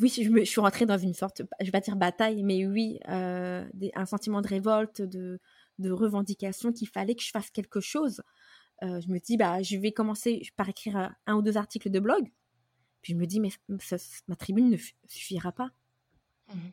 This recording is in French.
oui, je, suis rentrée dans une sorte, je vais pas dire bataille, mais oui, euh, un sentiment de révolte, de, revendication qu'il fallait que je fasse quelque chose. Euh, je me dis, bah, je vais commencer par écrire euh, un ou deux articles de blog. Puis je me dis, mais ma tribune ne suffira pas. Mmh